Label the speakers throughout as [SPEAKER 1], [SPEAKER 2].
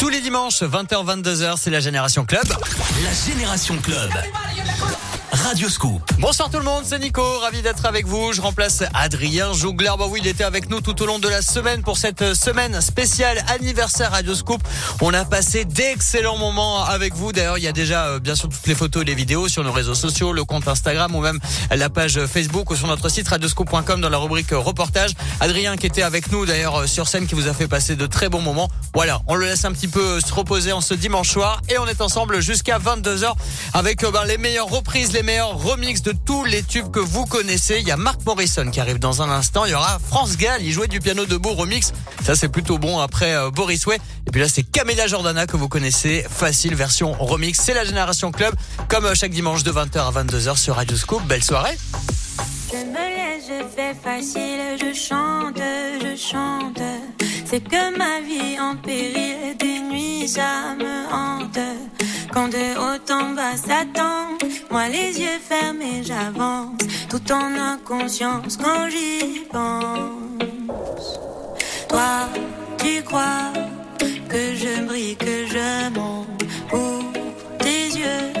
[SPEAKER 1] Tous les dimanches, 20h, 22h, c'est la Génération Club.
[SPEAKER 2] La Génération Club. Radioscoop.
[SPEAKER 1] Bonsoir tout le monde, c'est Nico, ravi d'être avec vous. Je remplace Adrien Jougler. Bah oui, il était avec nous tout au long de la semaine pour cette semaine spéciale anniversaire Radioscoop. On a passé d'excellents moments avec vous. D'ailleurs, il y a déjà euh, bien sûr toutes les photos et les vidéos sur nos réseaux sociaux, le compte Instagram ou même la page Facebook ou sur notre site radioscoop.com dans la rubrique reportage. Adrien qui était avec nous d'ailleurs euh, sur scène qui vous a fait passer de très bons moments. Voilà, on le laisse un petit peu euh, se reposer en ce dimanche soir et on est ensemble jusqu'à 22h avec ben, les meilleures reprises, meilleurs remix de tous les tubes que vous connaissez. Il y a Mark Morrison qui arrive dans un instant. Il y aura France Gall, il jouait du piano debout remix. Ça c'est plutôt bon après euh, Boris Way. Et puis là c'est Camélia Jordana que vous connaissez. Facile version remix. C'est la Génération Club comme euh, chaque dimanche de 20h à 22h sur Radio Scoop. Belle soirée.
[SPEAKER 3] Je me laisse, je fais facile, je chante, je chante. C'est que ma vie en péril, des nuits ça me hante. Quand de haut en bas s'attend, moi les yeux fermés j'avance, tout en inconscience quand j'y pense. Toi, tu crois que je brille, que je monte, ou tes yeux.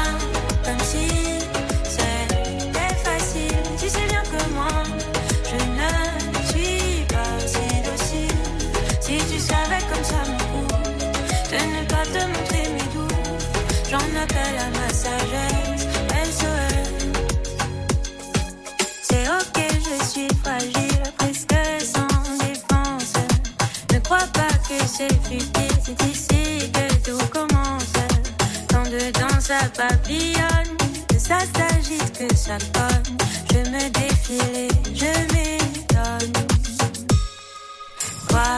[SPEAKER 3] c'est futile, c'est ici que tout commence. Quand dedans ça papillonne, que ça s'agite, que ça cogne. Je me défile je m'étonne. Quoi,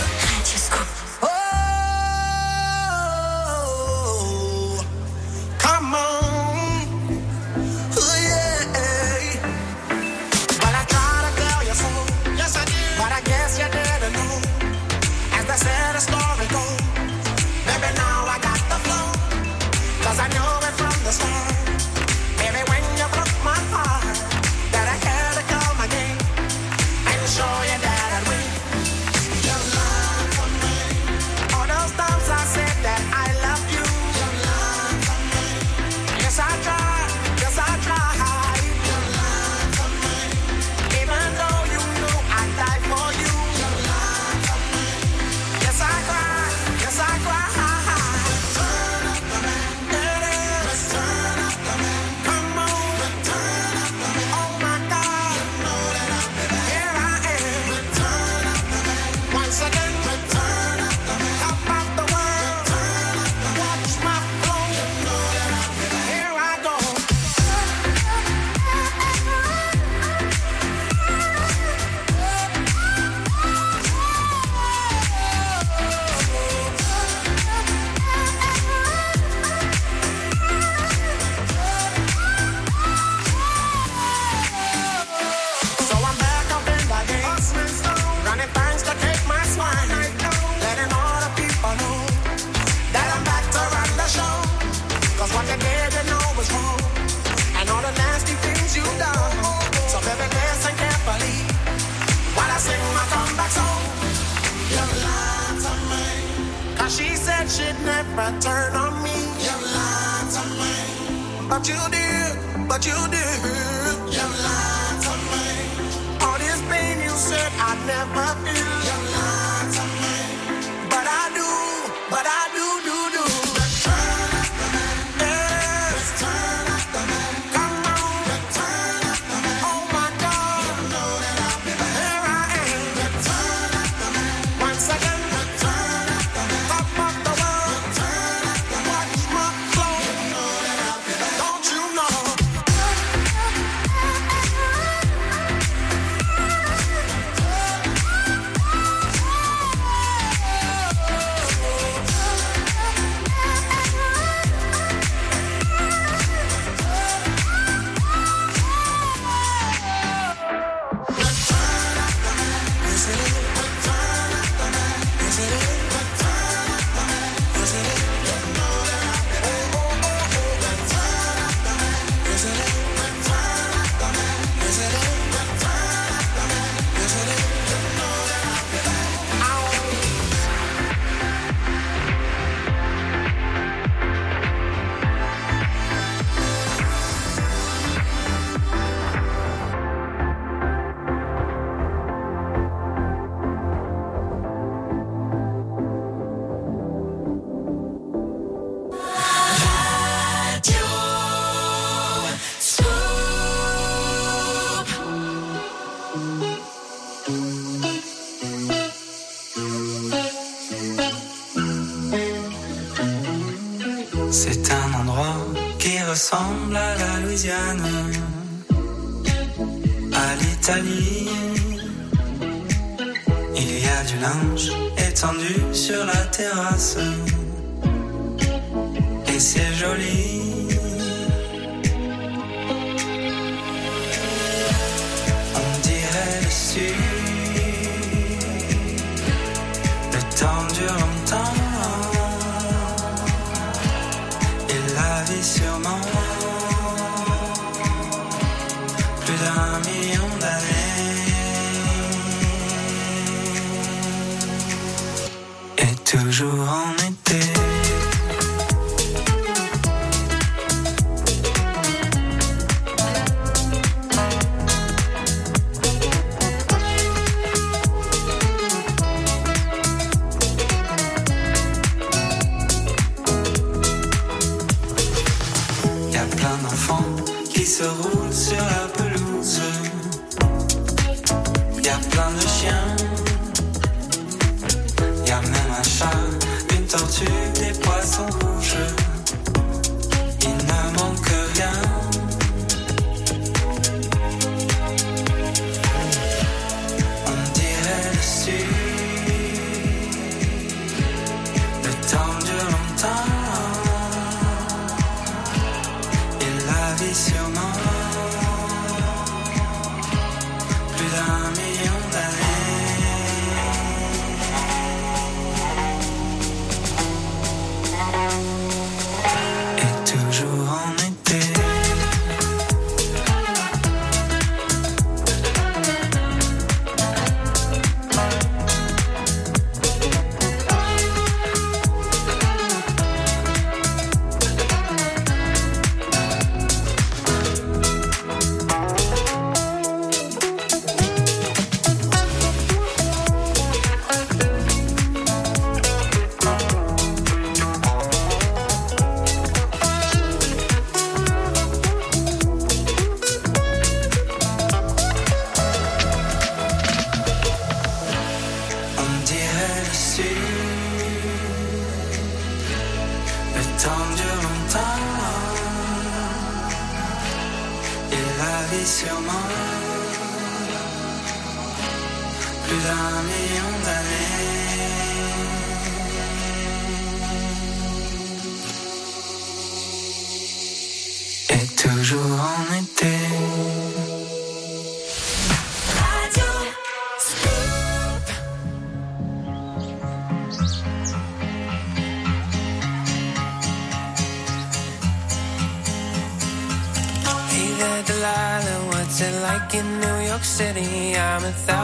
[SPEAKER 4] À la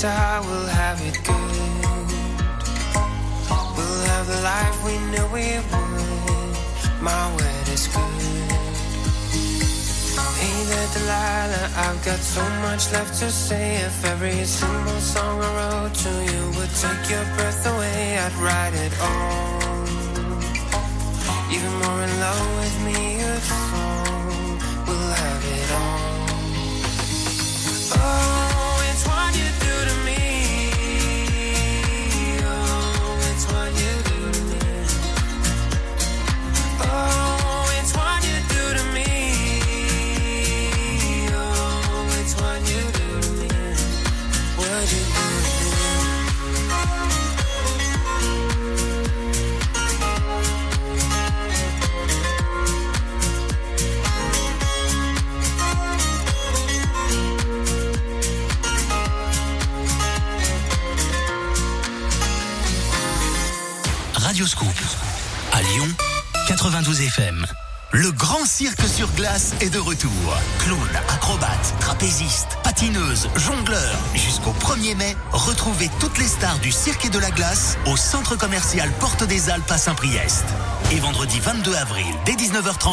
[SPEAKER 5] Guitar. We'll have it good. We'll have the life we knew we would. My word is good. Hey there, Delilah. I've got so much left to say. If every single song I wrote to you would take your breath away, I'd write it all. Even more in love with me,
[SPEAKER 2] 92 FM. Le grand cirque sur glace est de retour. Clown, acrobates, trapézistes, patineuses, jongleurs. Jusqu'au 1er mai, retrouvez toutes les stars du cirque et de la glace au centre commercial Porte des Alpes à Saint-Priest. Et vendredi 22 avril, dès 19h30,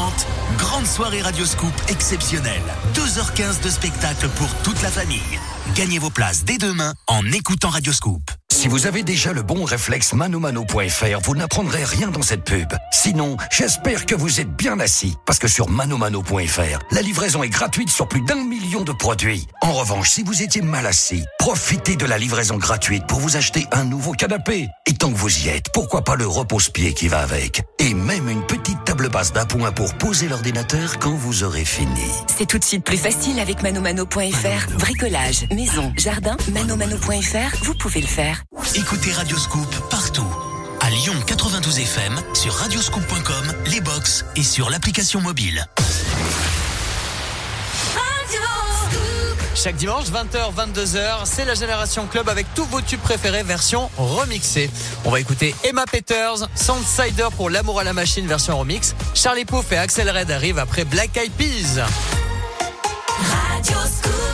[SPEAKER 2] grande soirée Radioscoop exceptionnelle. 2h15 de spectacle pour toute la famille. Gagnez vos places dès demain en écoutant Radioscoop.
[SPEAKER 6] Si vous avez déjà le bon réflexe manomano.fr, vous n'apprendrez rien dans cette pub. Sinon, j'espère que vous êtes bien assis. Parce que sur manomano.fr, la livraison est gratuite sur plus d'un million de produits. En revanche, si vous étiez mal assis, profitez de la livraison gratuite pour vous acheter un nouveau canapé. Et tant que vous y êtes, pourquoi pas le repose-pied qui va avec? Et même une petite table basse d'appoint pour poser l'ordinateur quand vous aurez fini.
[SPEAKER 7] C'est tout de suite plus facile avec manomano.fr. Bricolage, maison, jardin, manomano.fr, vous pouvez le faire.
[SPEAKER 2] Écoutez Radioscoop partout. À Lyon 92 FM, sur radioscoop.com, les box et sur l'application mobile.
[SPEAKER 1] Chaque dimanche, 20h, 22h, c'est la Génération Club avec tous vos tubes préférés version remixée. On va écouter Emma Peters, Soundsider pour L'amour à la machine version remix. Charlie Pouf et Axel Red arrivent après Black Eyed Peas.
[SPEAKER 8] Shy,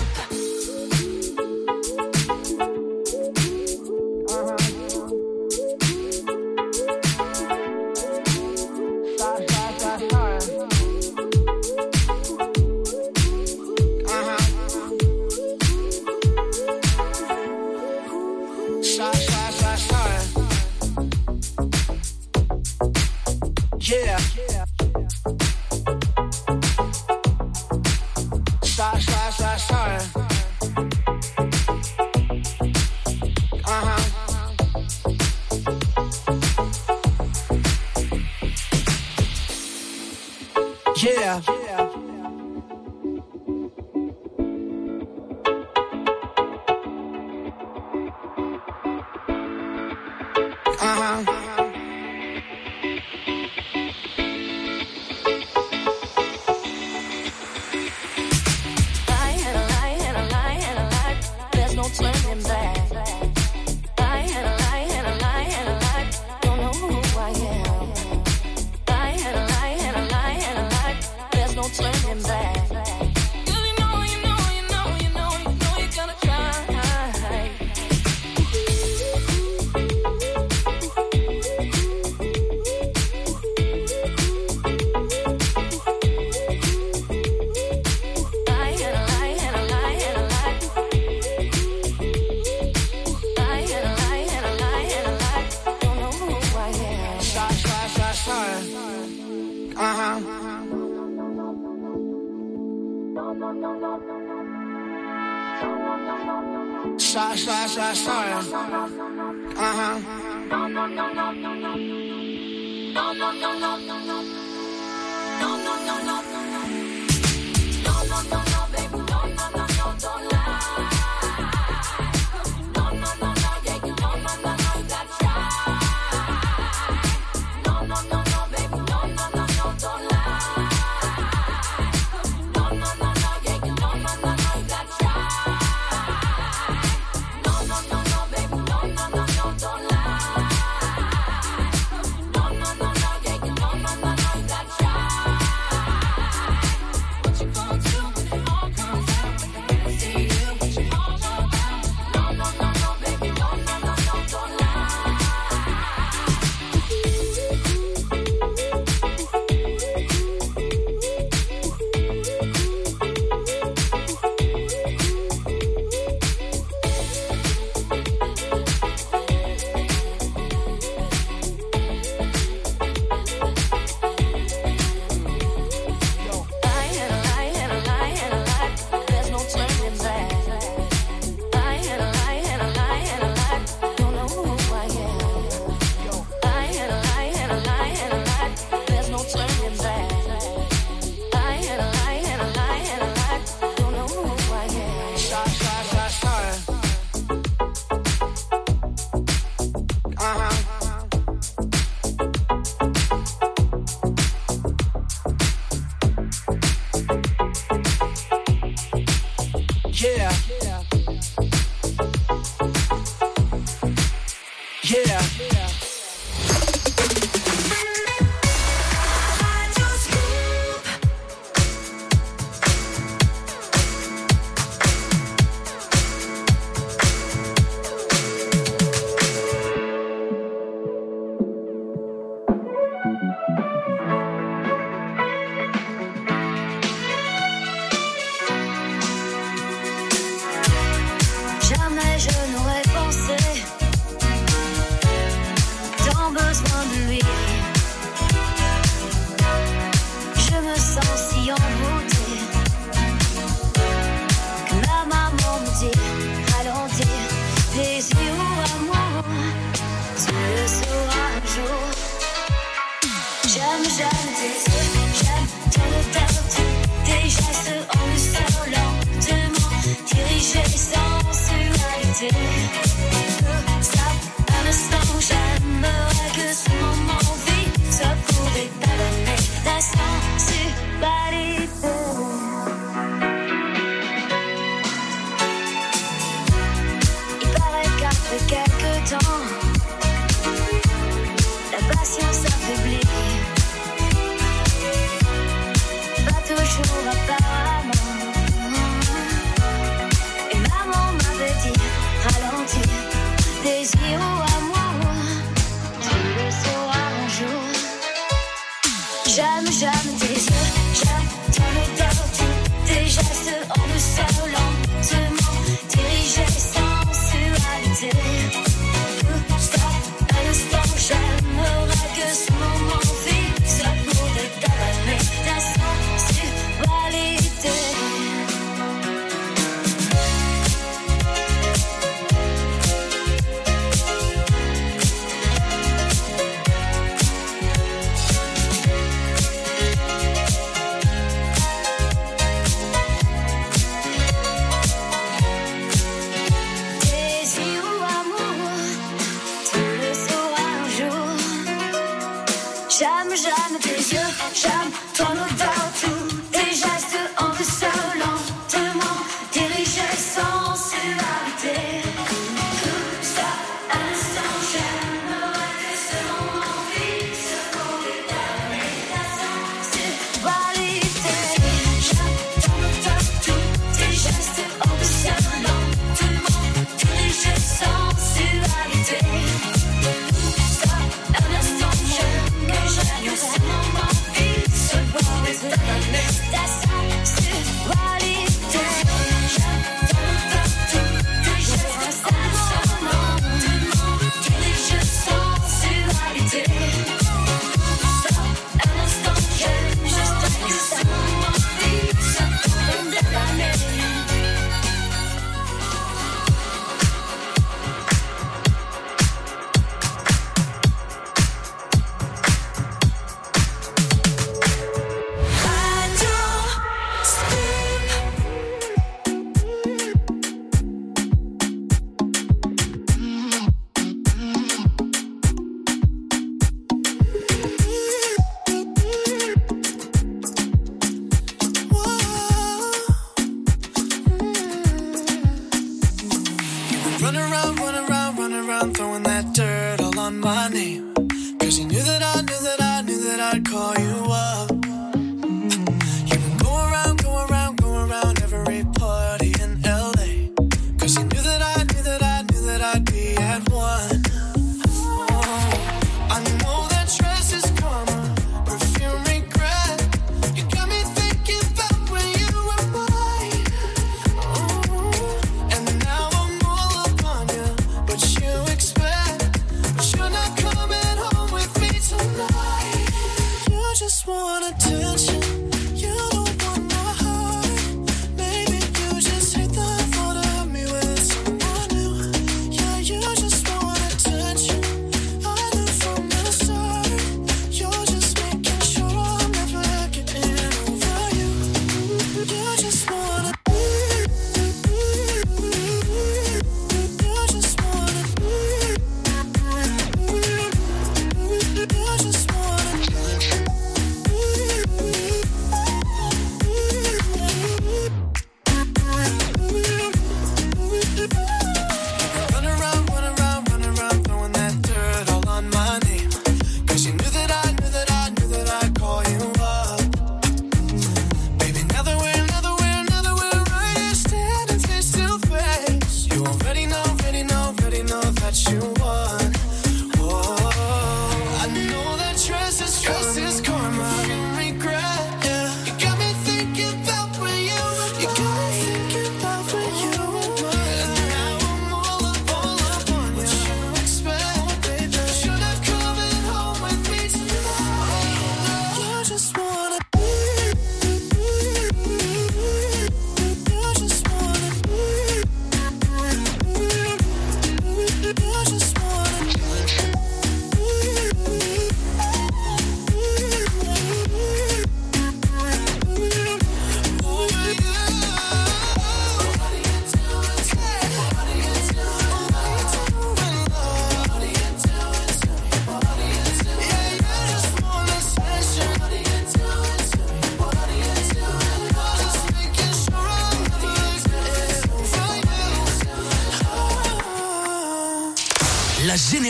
[SPEAKER 9] J'aime, tes yeux, j'aime ton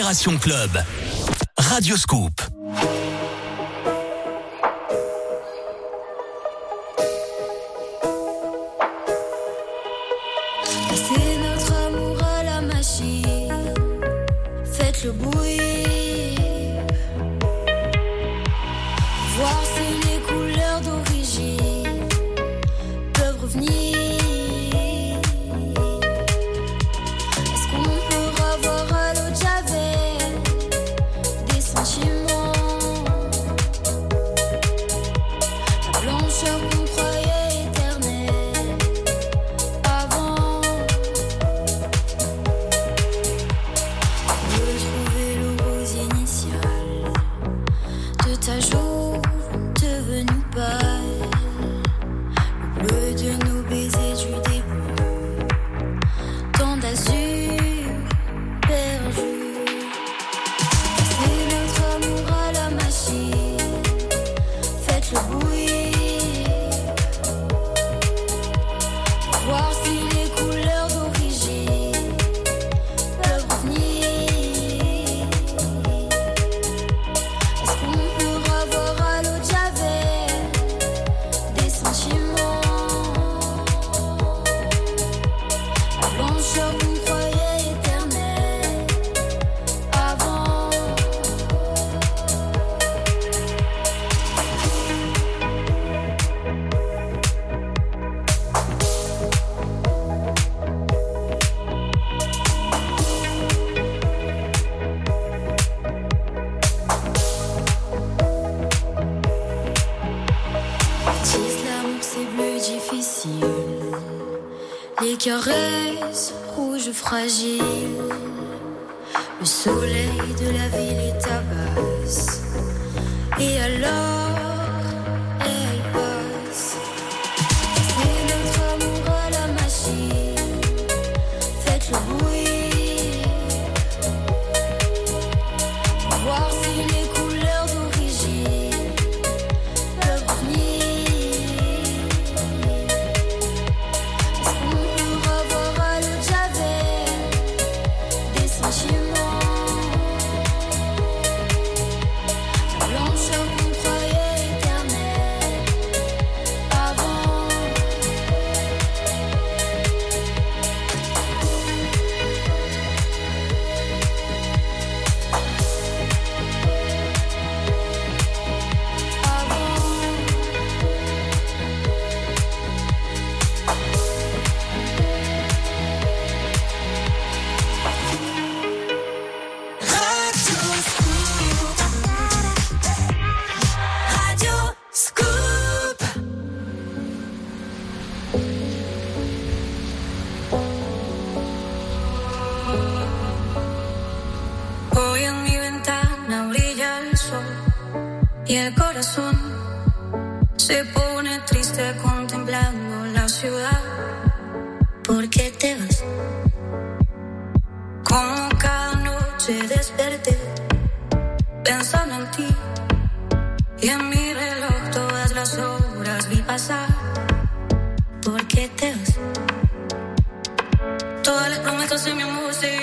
[SPEAKER 9] Génération Club. Radio Scoop.
[SPEAKER 10] Rouges
[SPEAKER 11] Y en mi reloj todas las horas vi pasar. porque te vas? Todas las promesas en mi música.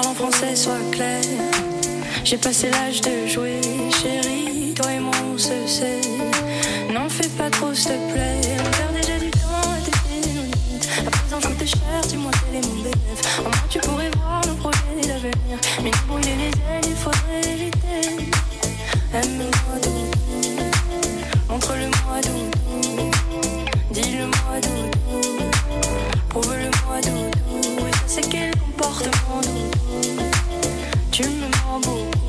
[SPEAKER 11] parle en français, sois clair. J'ai passé l'âge de jouer, chérie, toi et moi on se sait. N'en fais pas trop, s'il te plaît. On perd déjà du temps à tes limites. À présent, je te cher, dis-moi quel est mon bénéfice. Au moins, tu pourrais voir nos projets d'avenir. Mais nous brûler les ailes, il faudrait l'éviter. Aime-moi d'où, entre le mois d'août, dis-le-moi d'où, prouve-le-moi d'où, et ça c'est quel comportement.
[SPEAKER 2] Mambo.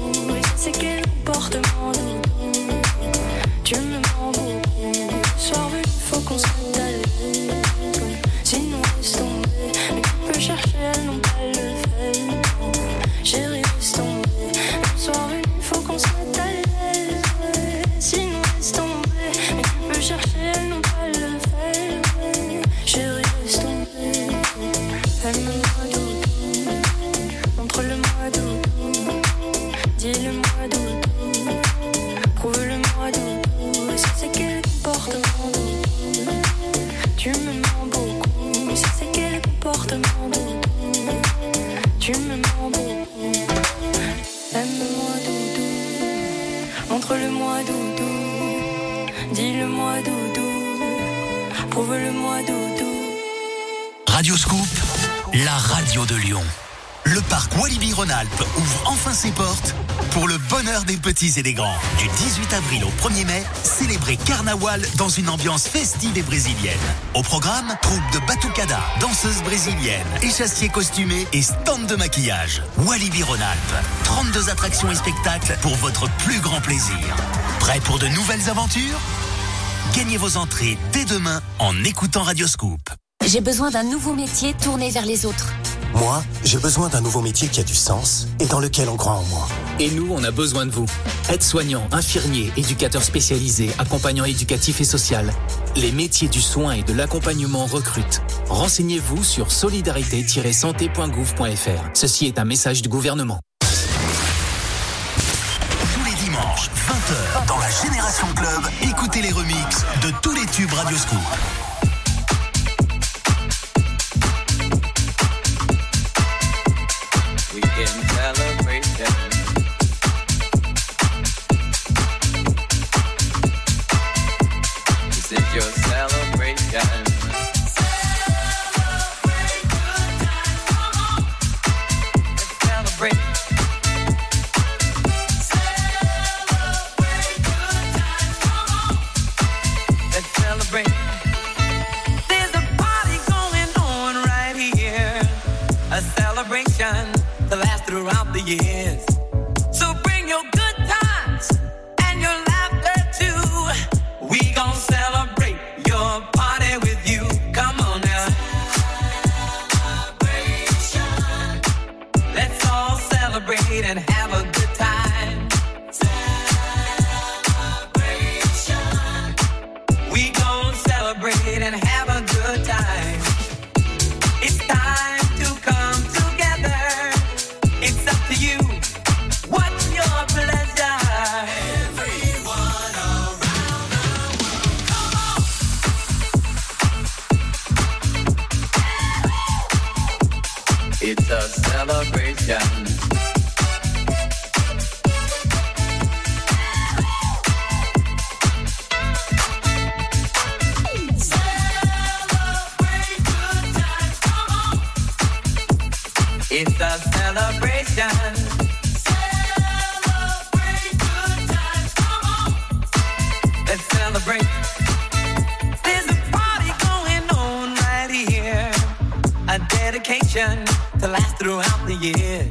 [SPEAKER 2] Petits et des grands. Du 18 avril au 1er mai, célébrez Carnaval dans une ambiance festive et brésilienne. Au programme, troupe de batucada, danseuses brésiliennes, échassiers costumés et stand de maquillage. Walibi Rhône-Alpes, 32 attractions et spectacles pour votre plus grand plaisir. Prêt pour de nouvelles aventures? Gagnez vos entrées dès demain en écoutant Radio Scoop.
[SPEAKER 12] J'ai besoin d'un nouveau métier tourné vers les autres.
[SPEAKER 13] Moi, j'ai besoin d'un nouveau métier qui a du sens et dans lequel on croit en moi.
[SPEAKER 14] Et nous, on a besoin de vous. Aides-soignants, infirmiers, éducateurs spécialisés, accompagnants éducatifs et social. Les métiers du soin et de l'accompagnement recrutent. Renseignez-vous sur solidarité-santé.gouv.fr. Ceci est un message du gouvernement.
[SPEAKER 2] Tous les dimanches, 20h, dans la Génération Club, écoutez les remixes de tous les tubes Radio
[SPEAKER 15] It's a celebration. It's a celebration. yeah.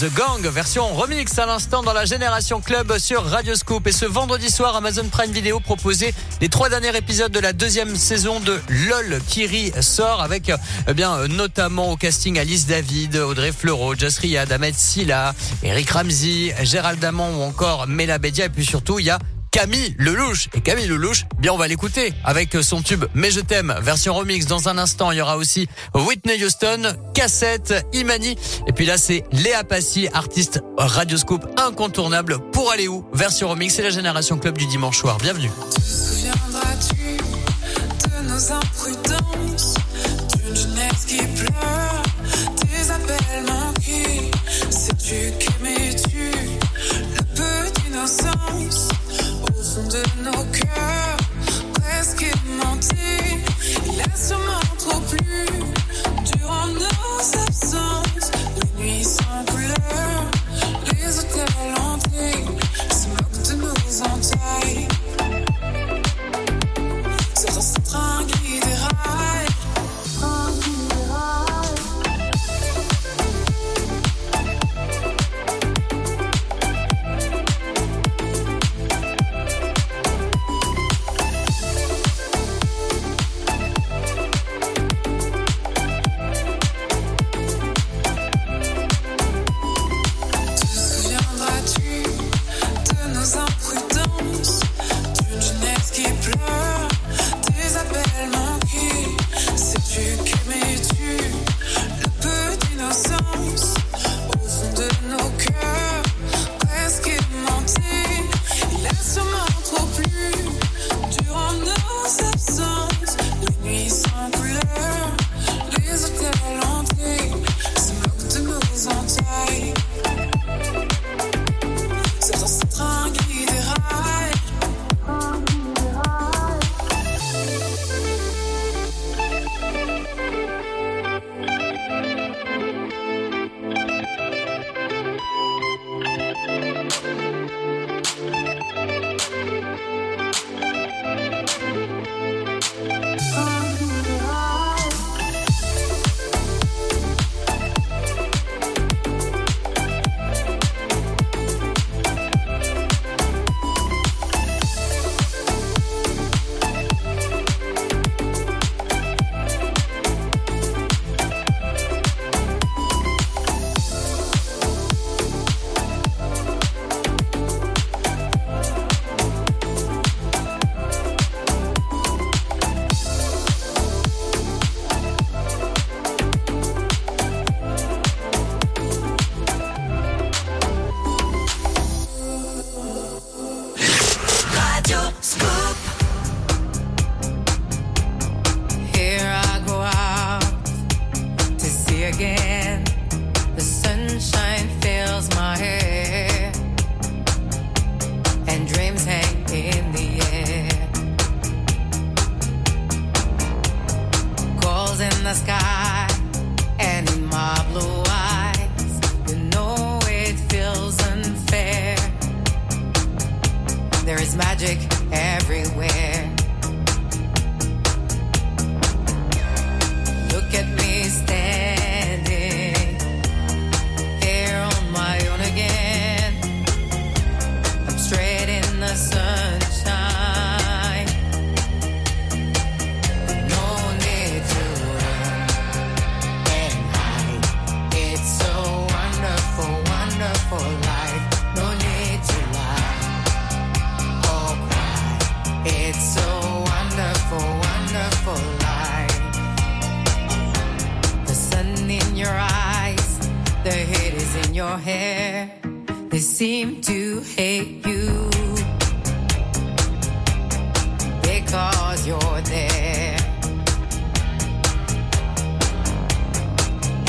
[SPEAKER 15] The
[SPEAKER 1] Gang, version remix à l'instant dans la Génération Club sur Radio Scoop. Et ce vendredi soir, Amazon Prime Video proposait les trois derniers épisodes de la deuxième saison de LOL. Kiri sort avec, eh bien, euh, notamment au casting Alice David, Audrey Fleurot, Joss Riyad, Ahmed Silla, Eric Ramsey, Gérald Damon ou encore Mela Bedia. Et puis surtout, il y a Camille Lelouch. Et Camille Lelouch, bien on va l'écouter avec son tube Mais je t'aime, version remix. Dans un instant, il y aura aussi Whitney Houston, cassette, Imani. Et puis là, c'est Léa Passy, artiste Radioscope incontournable pour aller où? Version remix, c'est la Génération Club du dimanche soir. Bienvenue.
[SPEAKER 16] Sais-tu qu'aimais-tu le de nos cœurs, presque aimantés? Il a sûrement trop plu durant nos absences, the haters in your hair. They seem to hate you because you're there.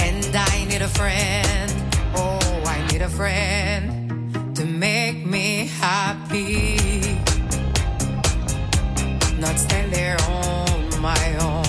[SPEAKER 16] And I need a friend. Oh, I need a friend to make me happy. Not stand there on my own.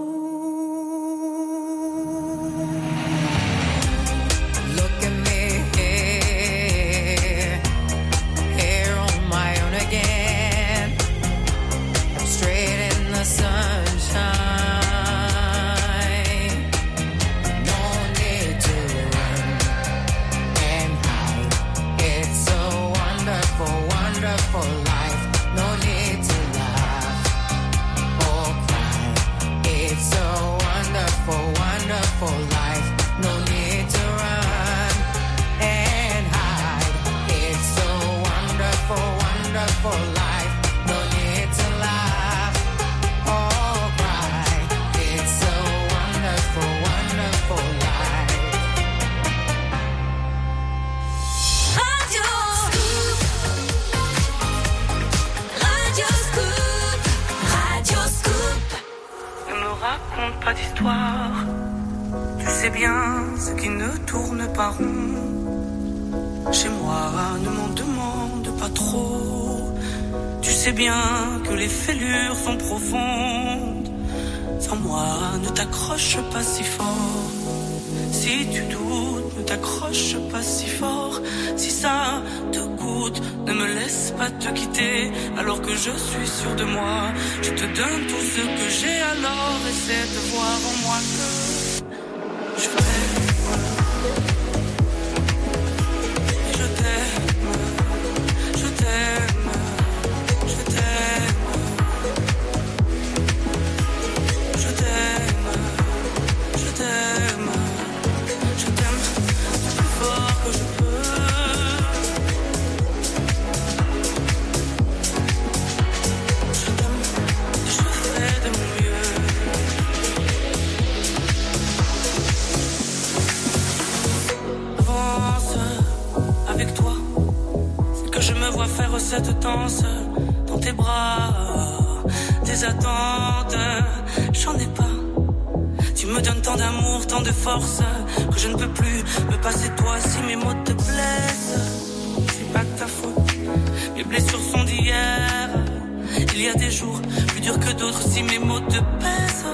[SPEAKER 17] Il y a des jours plus durs que d'autres si mes mots te pèsent.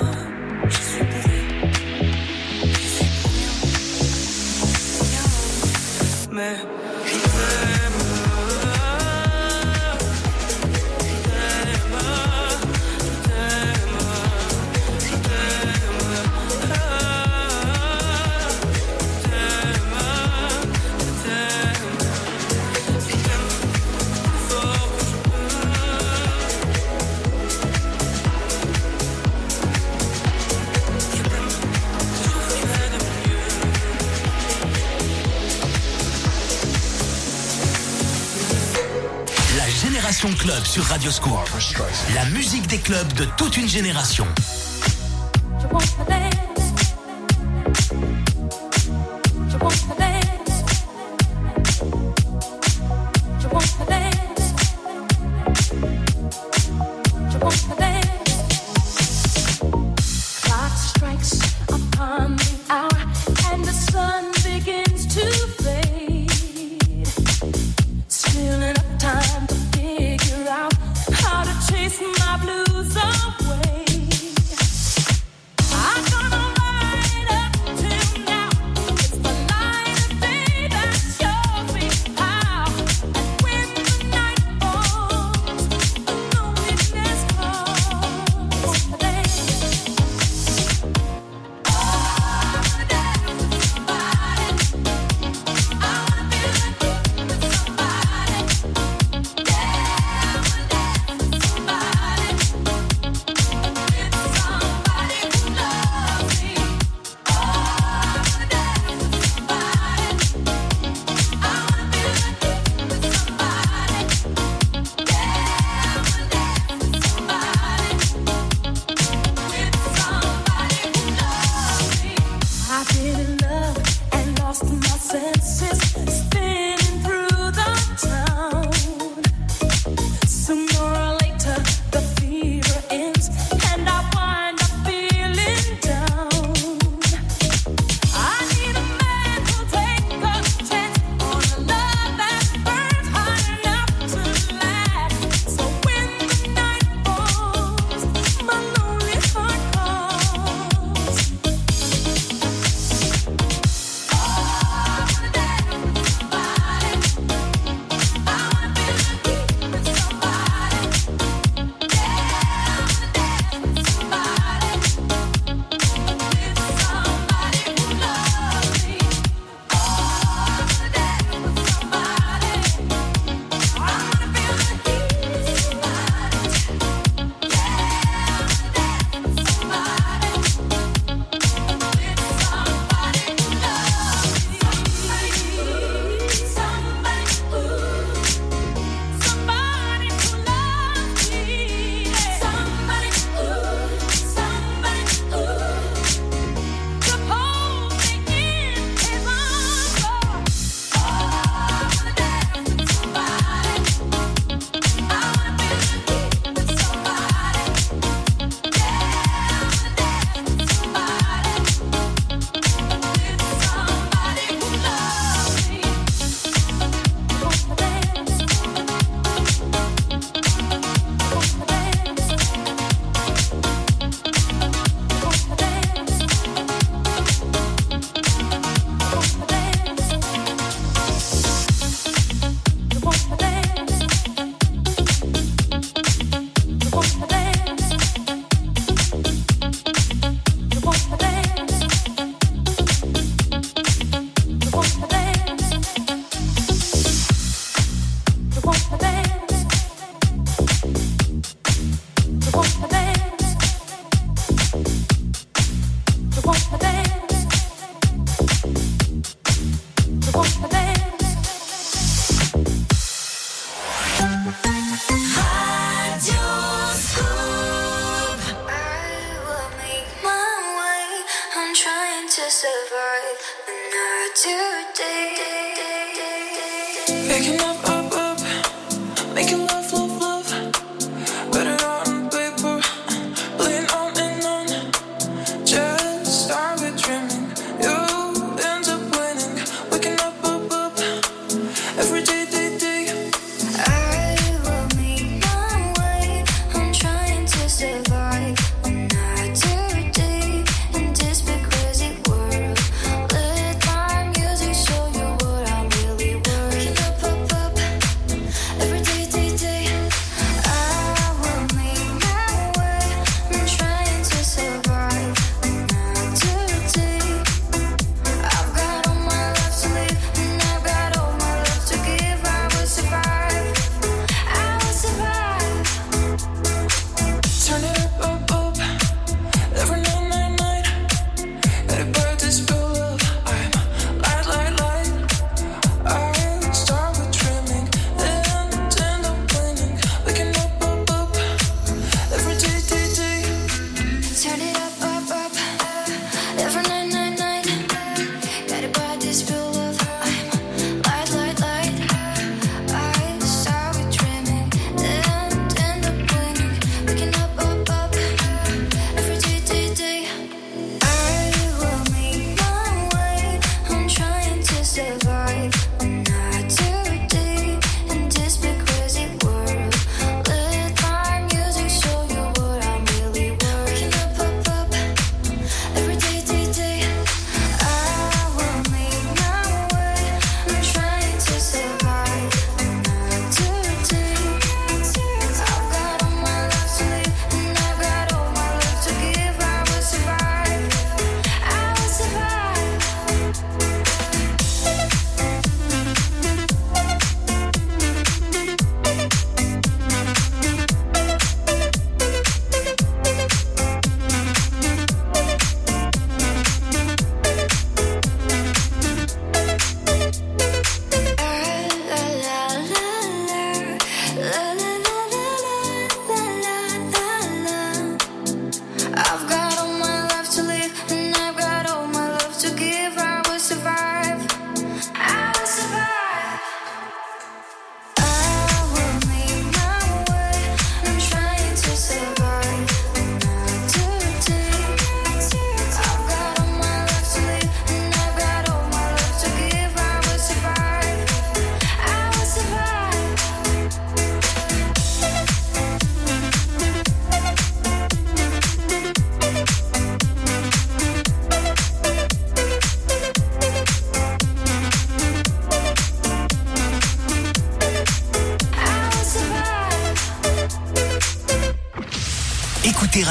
[SPEAKER 17] Je suis Mais.
[SPEAKER 18] sur Radio Scoop. La musique des clubs de toute une génération.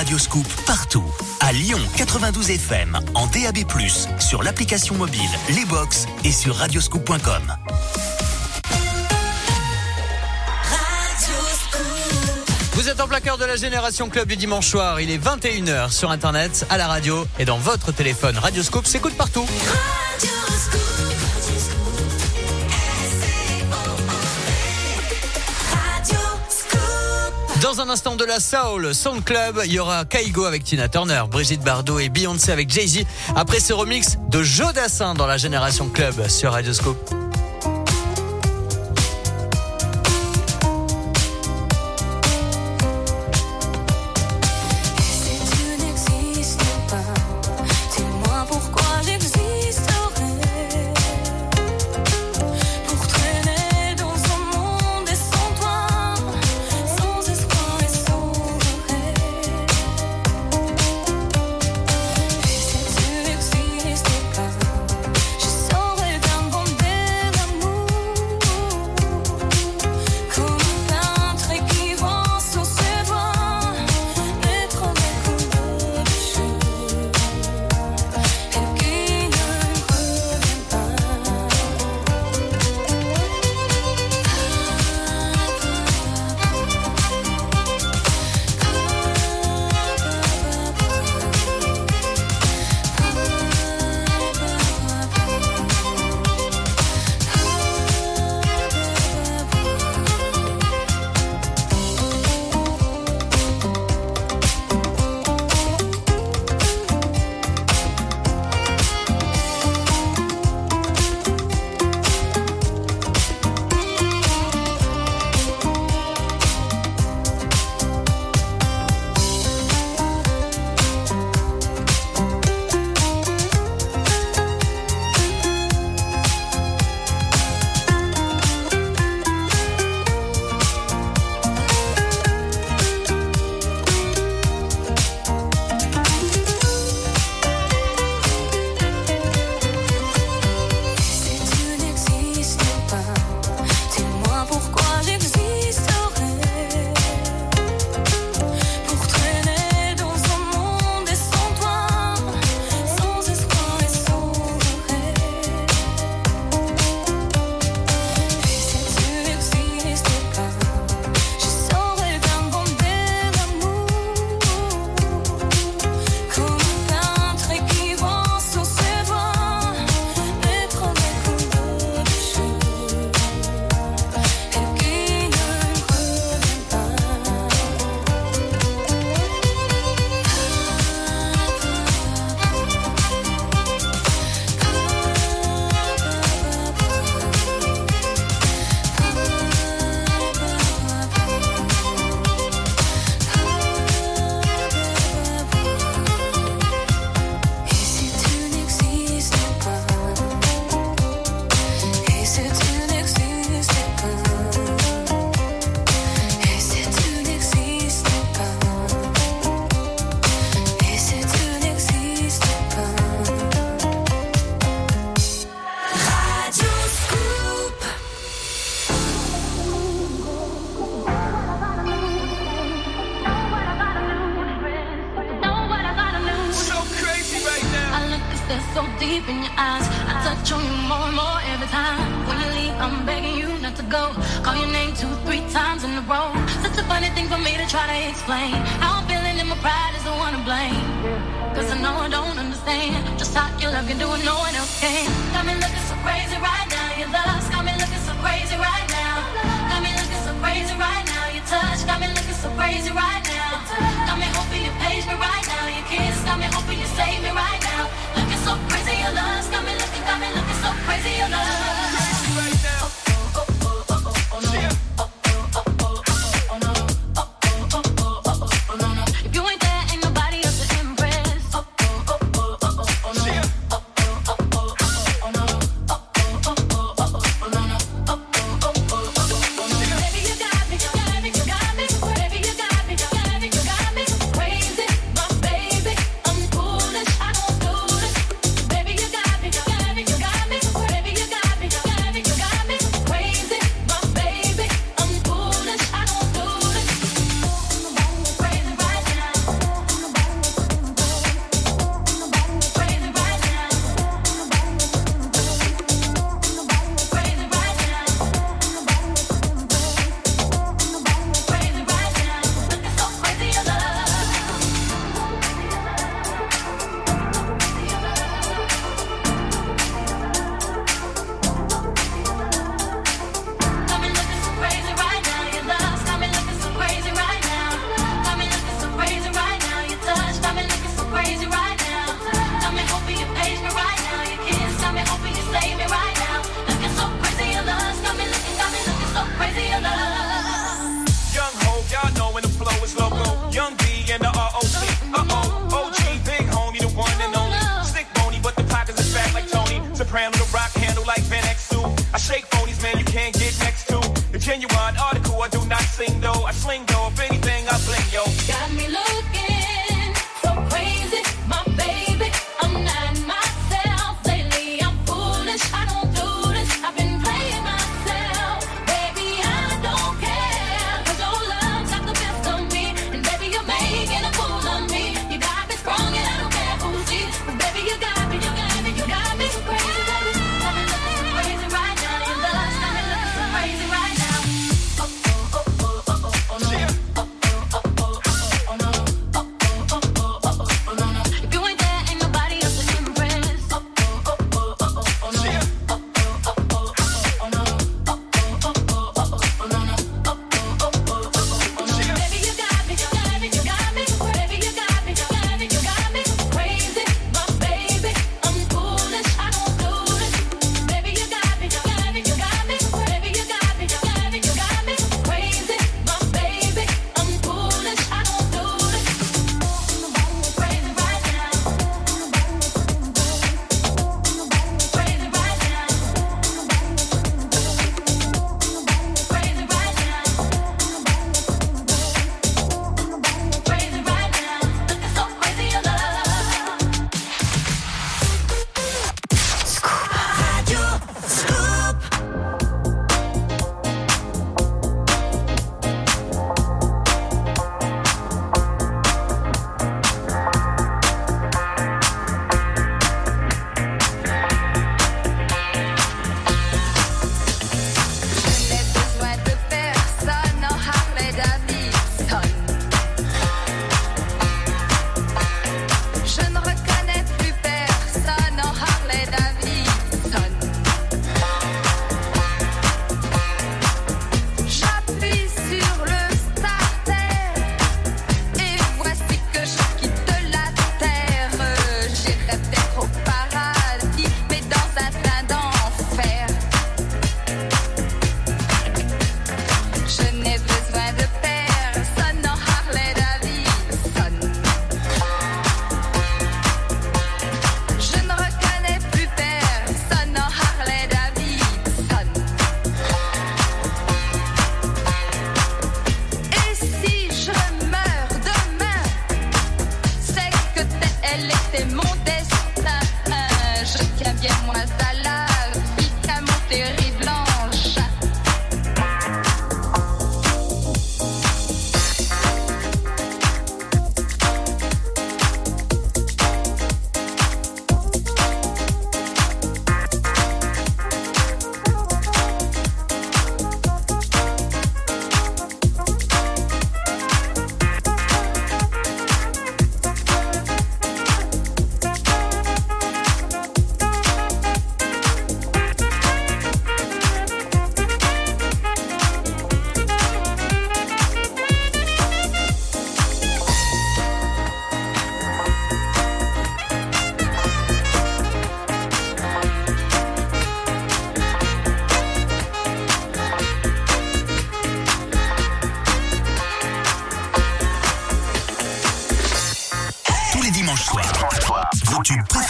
[SPEAKER 2] Radioscoop partout. À Lyon 92 FM, en DAB+, sur l'application mobile, les box et sur radioscoop.com.
[SPEAKER 9] Vous êtes en plein de la Génération Club du dimanche soir. Il est 21h sur Internet, à la radio et dans votre téléphone. Radioscope s'écoute partout. Dans un instant de la Soul Sound Club, il y aura Kaigo avec Tina Turner, Brigitte Bardot et Beyoncé avec Jay-Z. Après ce remix de Jodassin dans la Génération Club sur Radioscope.
[SPEAKER 19] explain how I'm feeling and my pride is the one to blame. Cause I know I don't understand just how you love can do what no one else can.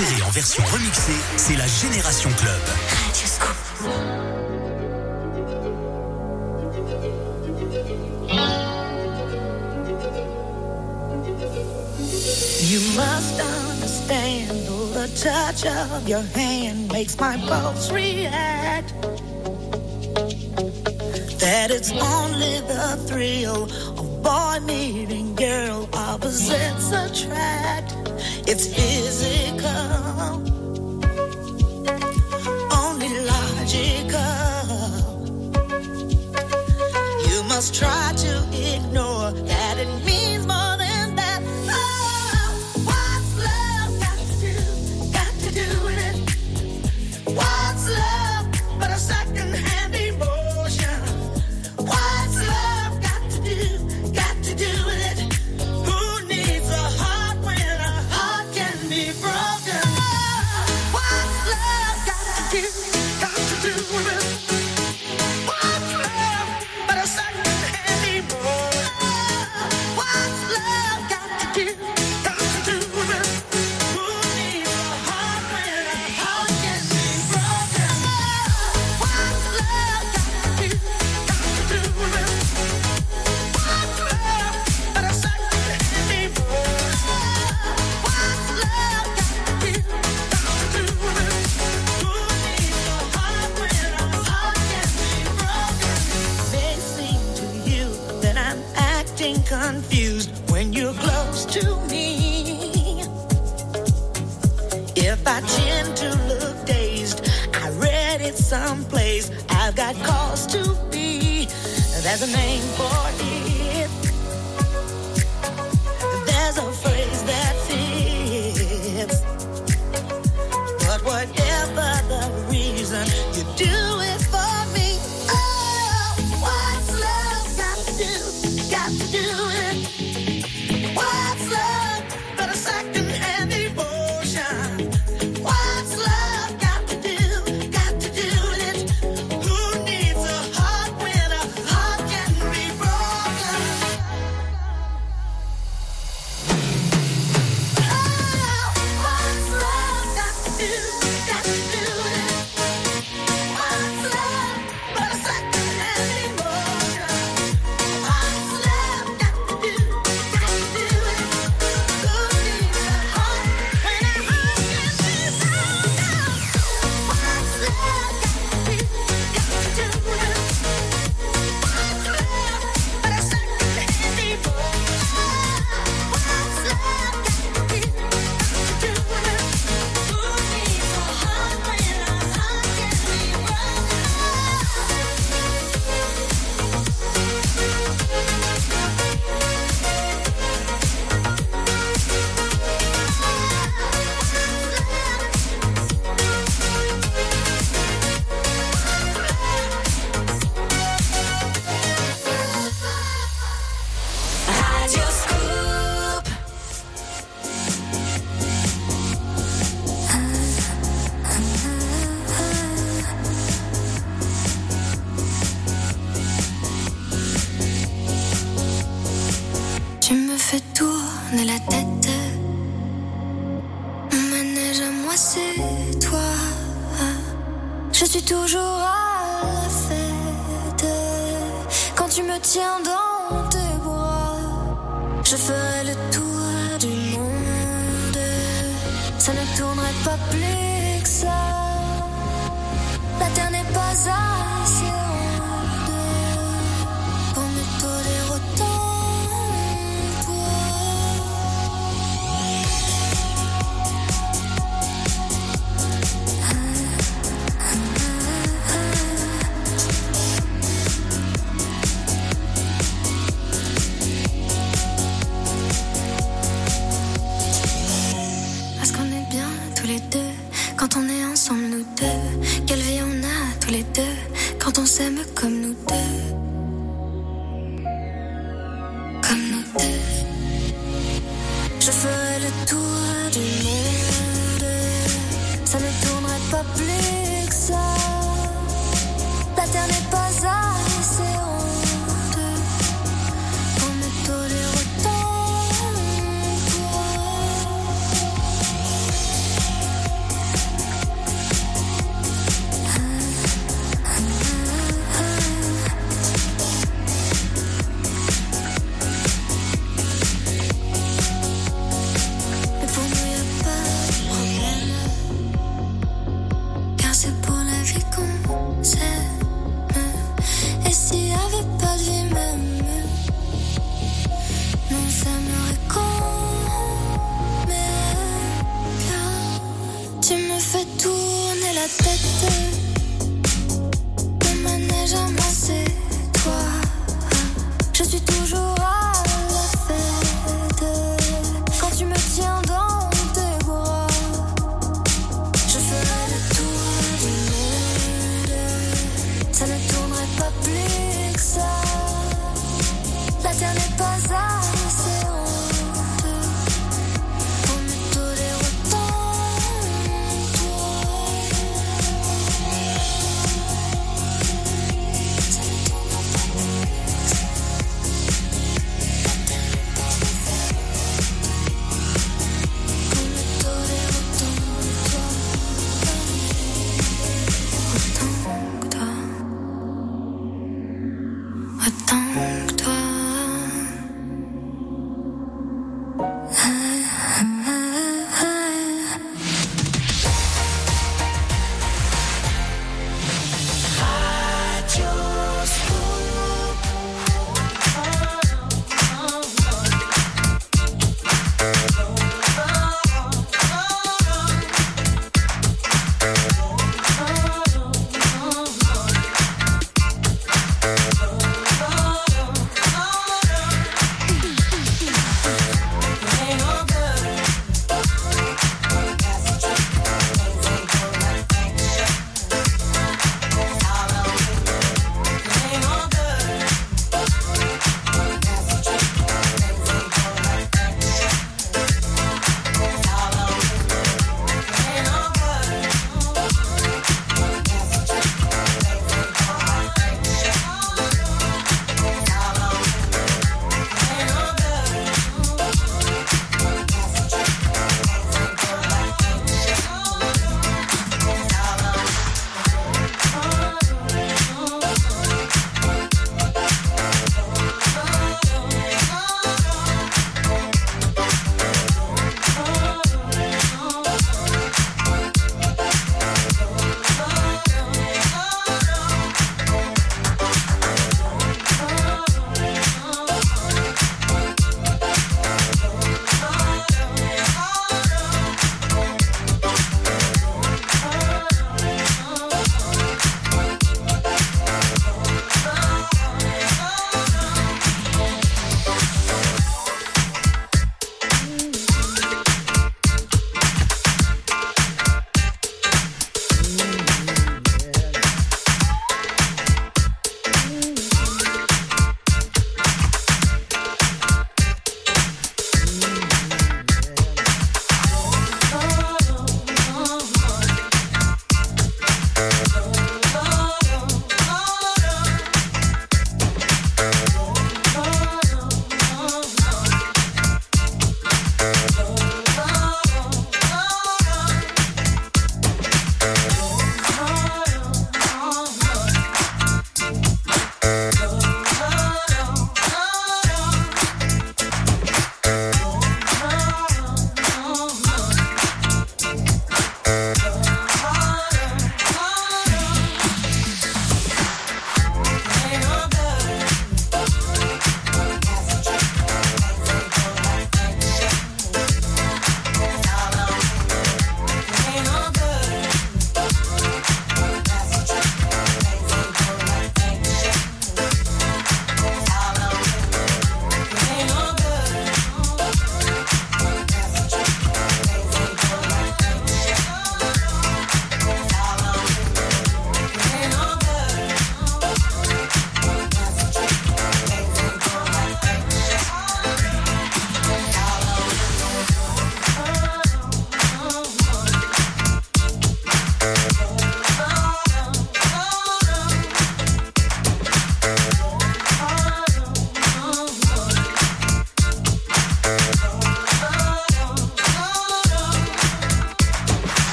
[SPEAKER 2] en version remixée, c'est la Génération Club.
[SPEAKER 20] You must understand the touch of your hand makes my pulse react. That it's only the thrill of boy meeting girl opposites attract. It's a name for it.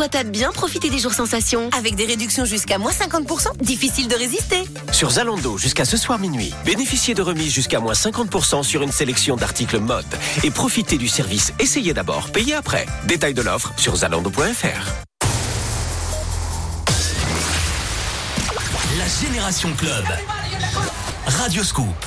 [SPEAKER 9] Toi
[SPEAKER 21] t'as bien profité des jours sensations. Avec des réductions jusqu'à moins 50%, difficile de résister.
[SPEAKER 13] Sur Zalando, jusqu'à ce soir minuit, bénéficiez de remises jusqu'à moins 50% sur une sélection d'articles mode. Et profitez du service Essayez d'abord, payez après. Détail de l'offre sur zalando.fr.
[SPEAKER 9] Génération Club. Radio Scoop.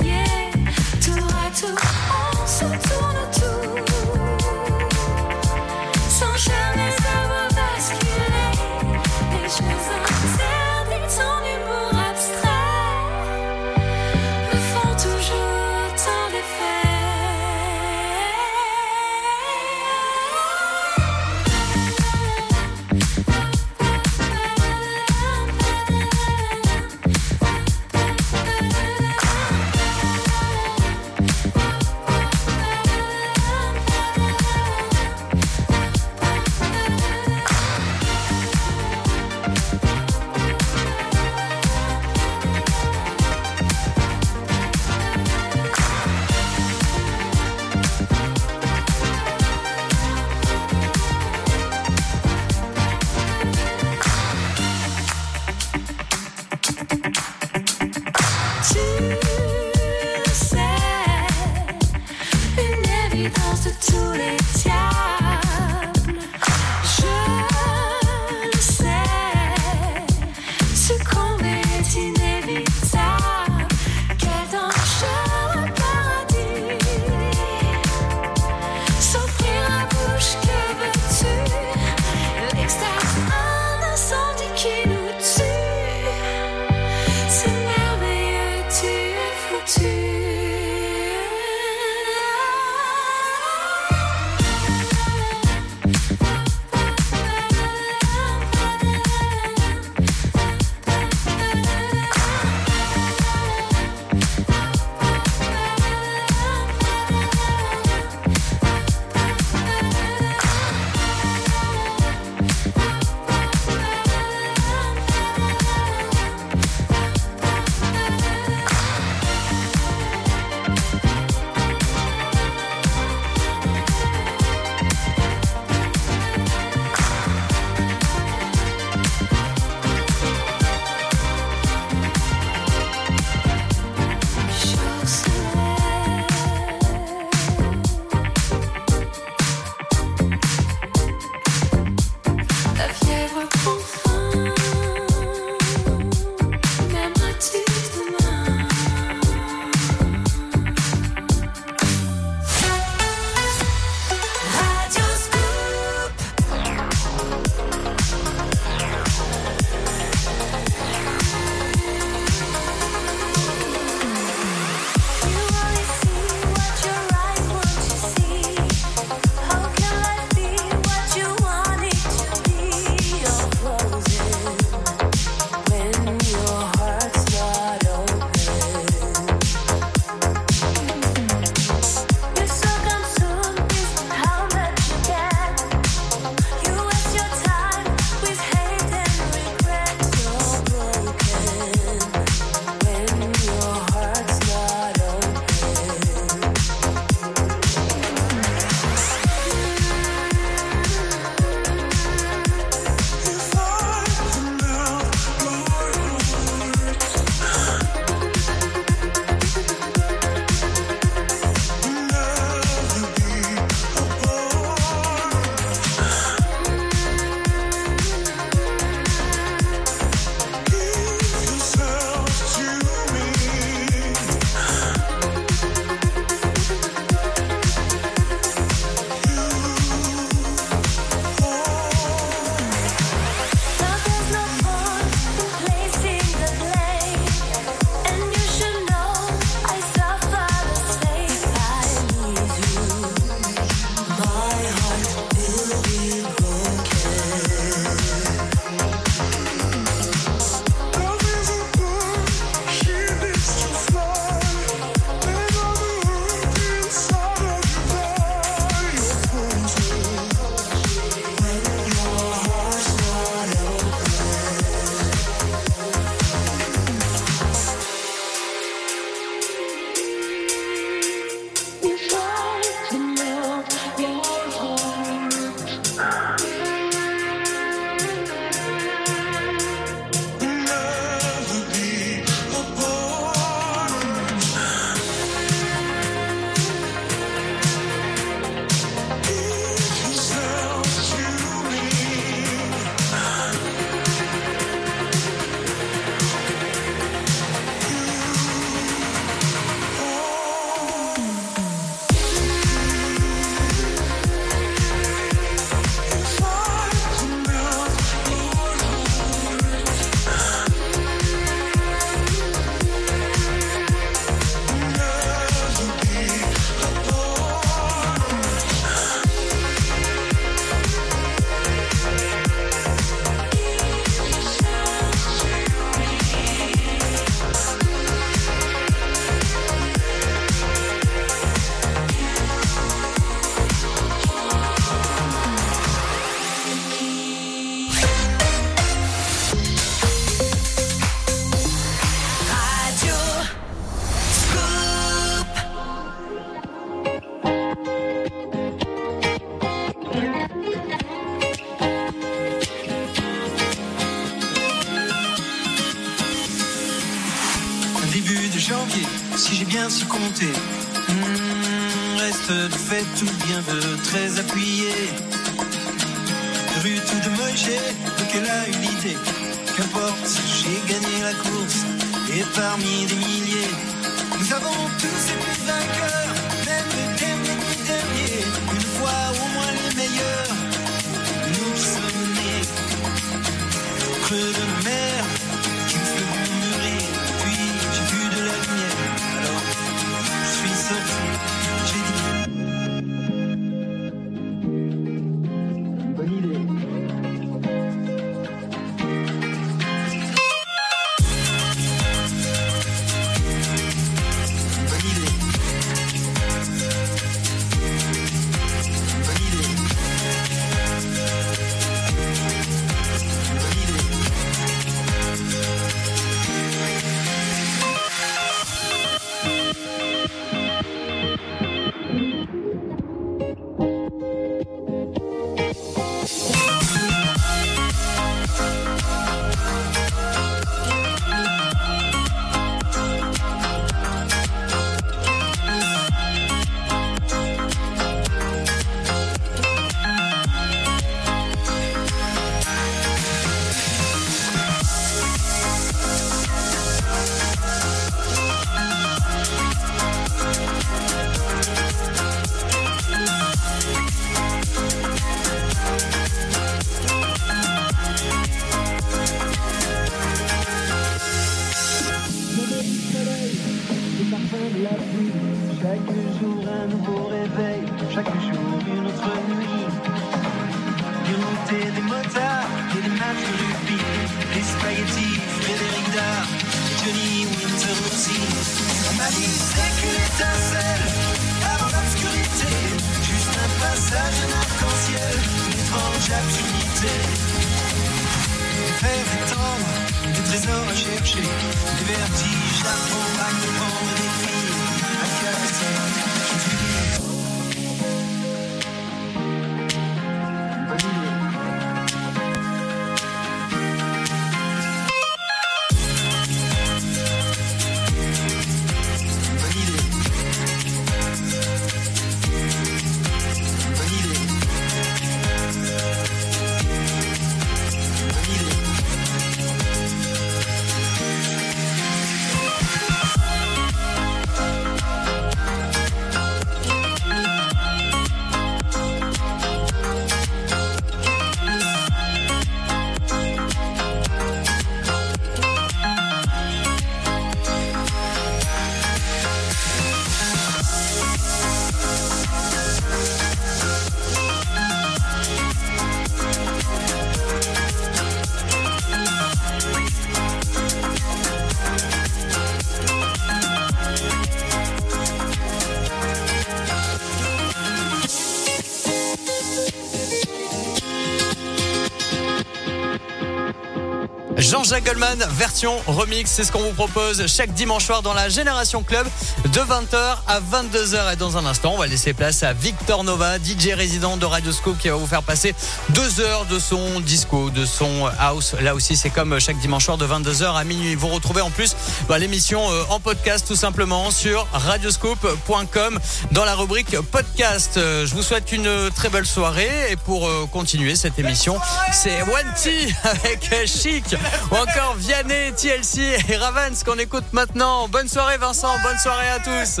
[SPEAKER 9] Jean-Jacques Goldman, version remix. C'est ce qu'on vous propose chaque dimanche soir dans la Génération Club de 20h à 22h. Et dans un instant, on va laisser place à Victor Nova, DJ résident de Radio Scoop, qui va vous faire passer deux heures de son disco, de son euh, house. Là aussi, c'est comme chaque dimanche soir de 22h à minuit. Vous retrouvez en plus bah, l'émission euh, en podcast tout simplement sur radioscoop.com dans la rubrique podcast. Euh, je vous souhaite une très belle soirée et pour continuer cette émission, c'est Wanty avec Chic encore Vianney, TLC et Ravens qu'on écoute maintenant. Bonne soirée Vincent, bonne soirée à tous.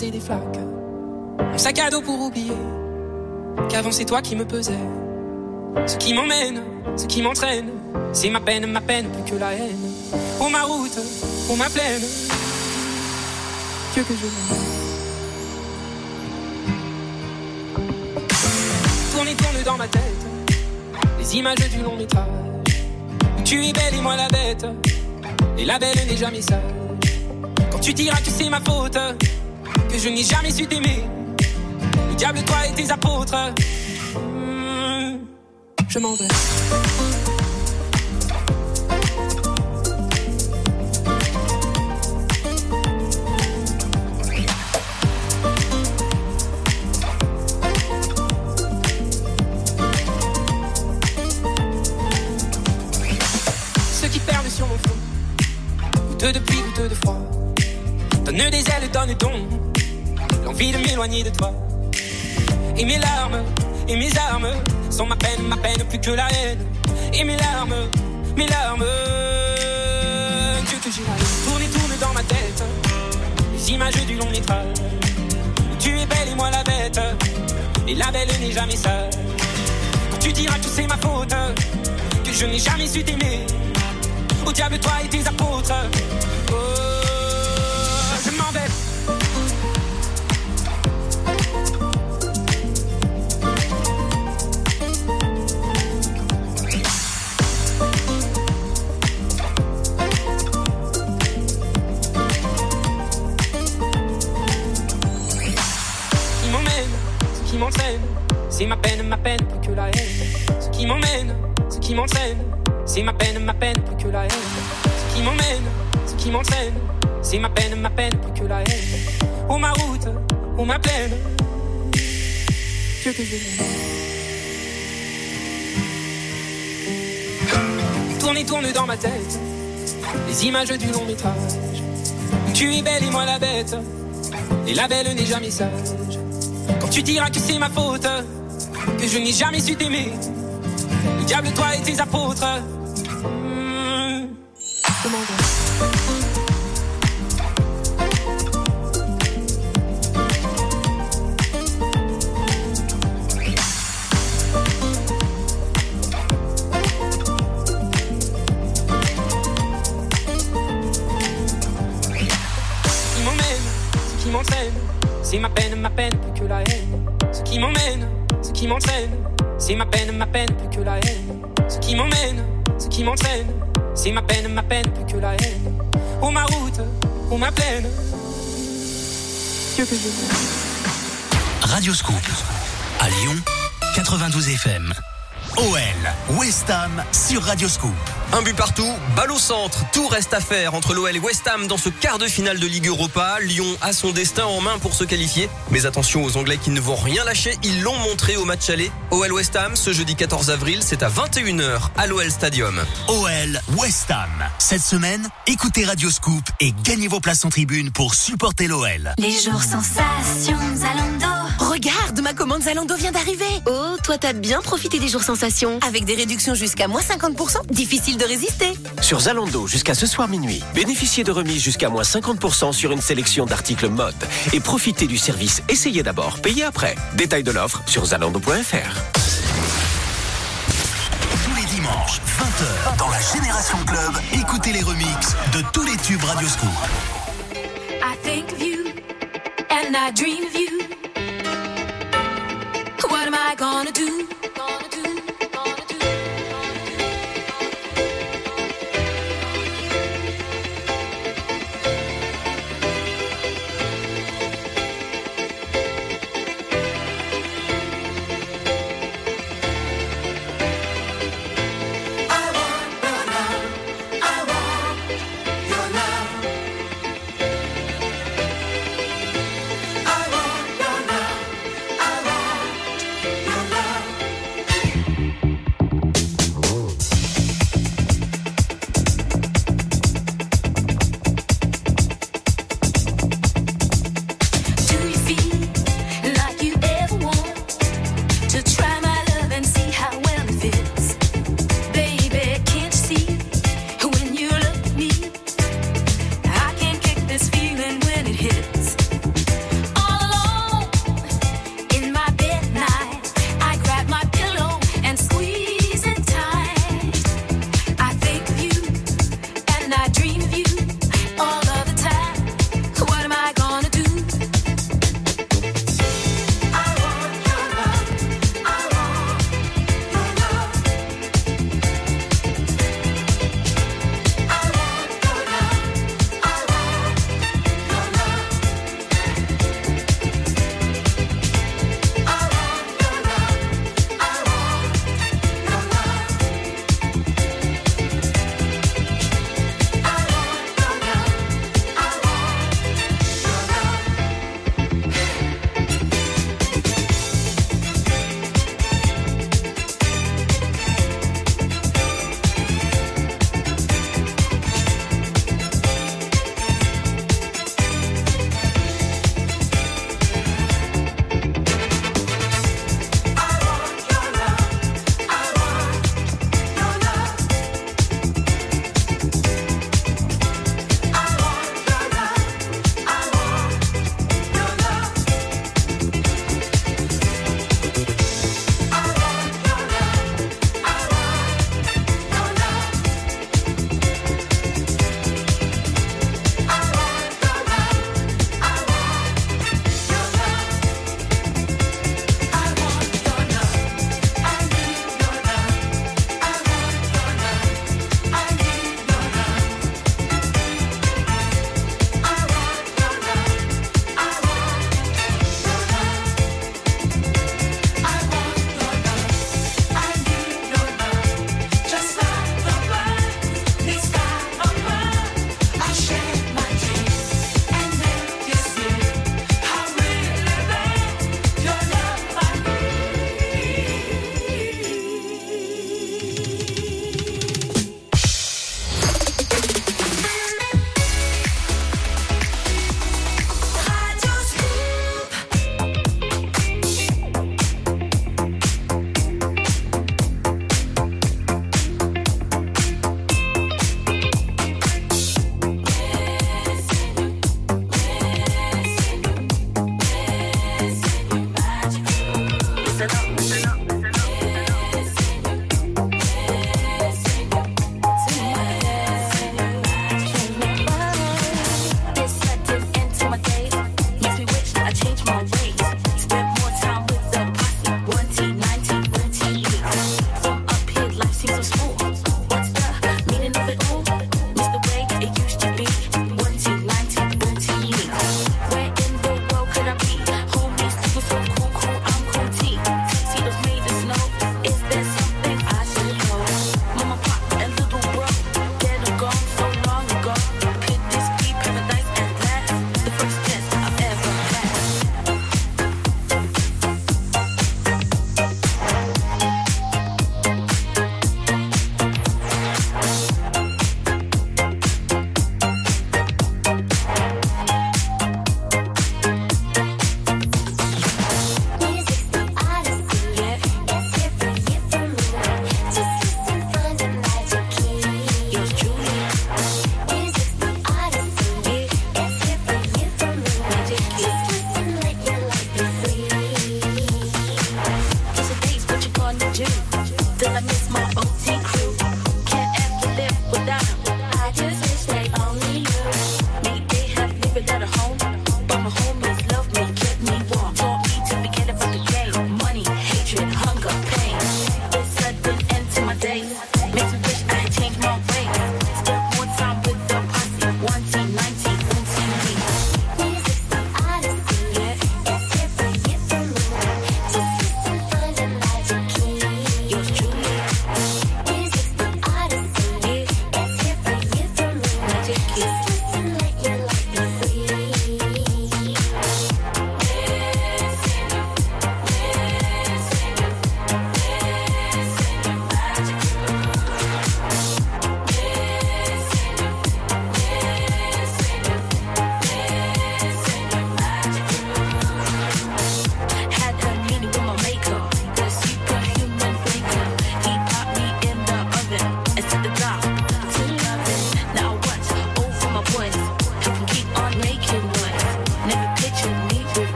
[SPEAKER 22] des flaques. Un sac à dos pour oublier qu'avant c'est toi qui me pesais. Ce qui m'emmène, ce qui m'entraîne, c'est ma peine, ma peine, plus que la haine. Pour ma route, pour ma plaine, Dieu que je Tourne et tourne dans ma tête, les images du long métrage. Tu es belle et moi la bête, et la belle n'est jamais sage. Quand tu diras que c'est ma faute, je n'ai jamais su t'aimer. Le diable, toi et tes apôtres. Hmm. Je m'en vais. depuis goutte de froid. Donne des ailes, donne donc de m'éloigner de toi. Et mes larmes, et mes armes sont ma peine, ma peine plus que la haine. Et mes larmes, mes larmes, Dieu que j'ai tourne et tourne dans ma tête. Les images du long métrage. Tu es belle et moi la bête. Et la belle n'est jamais seule. Quand tu diras que c'est ma faute, que je n'ai jamais su t'aimer. Au diable, toi et tes apôtres. C'est ma peine, ma peine, plus que la haine. Oh ma route, oh ma plaine, Dieu que. Tourne et tourne dans ma tête, les images du long métrage. Tu es belle et moi la bête. Et la belle n'est jamais sage. Quand tu diras que c'est ma faute, que je n'ai jamais su t'aimer. Le diable, toi et tes apôtres. L'aime.
[SPEAKER 2] Radioscoop. À Lyon, 92 FM. OL, West Ham sur Radioscoop.
[SPEAKER 23] Un but partout, balle au centre, tout reste à faire entre l'OL et West Ham dans ce quart de finale de Ligue Europa. Lyon a son destin en main pour se qualifier. Mais attention aux Anglais qui ne vont rien lâcher, ils l'ont montré au match aller. OL West Ham ce jeudi 14 avril, c'est à 21h à l'OL Stadium.
[SPEAKER 2] OL, West Ham. Cette semaine, écoutez Radioscoop et gagnez vos places en tribune pour supporter l'OL.
[SPEAKER 24] Les jours sensations, Zalando.
[SPEAKER 21] Regarde, ma commande Zalando vient d'arriver. Oh, toi t'as bien profité des jours sensations. Avec des réductions jusqu'à moins 50%, difficile de résister.
[SPEAKER 13] Sur Zalando jusqu'à ce soir minuit, bénéficiez de remises jusqu'à moins 50% sur une sélection d'articles mode et profitez du service Essayez d'abord, payez après. Détail de l'offre sur zalando.fr.
[SPEAKER 2] Tous les dimanches, 20h, dans la Génération Club, écoutez les remixes de tous les tubes Radioscoop.
[SPEAKER 19] I think of you and I dream of you. Am I gonna do?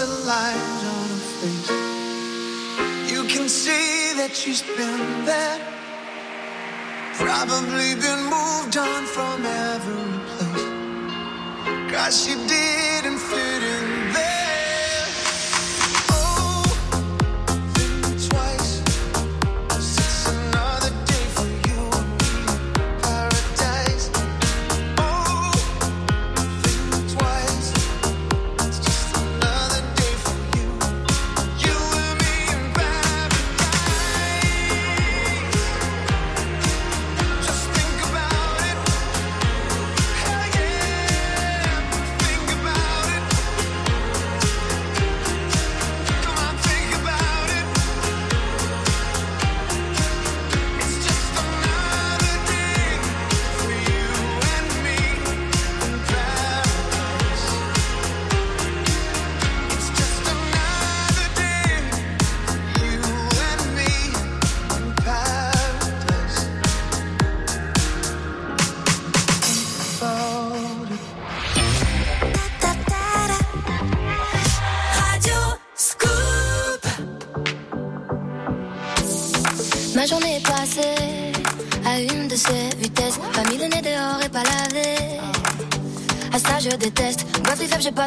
[SPEAKER 25] the light on her face. You can see that she's been there, probably been moved on from every place.
[SPEAKER 8] Cause she
[SPEAKER 9] did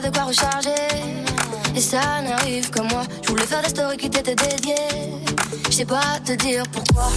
[SPEAKER 9] de quoi recharger. Et ça n'arrive que moi. Je voulais faire des stories qui t'étaient dédiées. Je sais pas te dire pourquoi.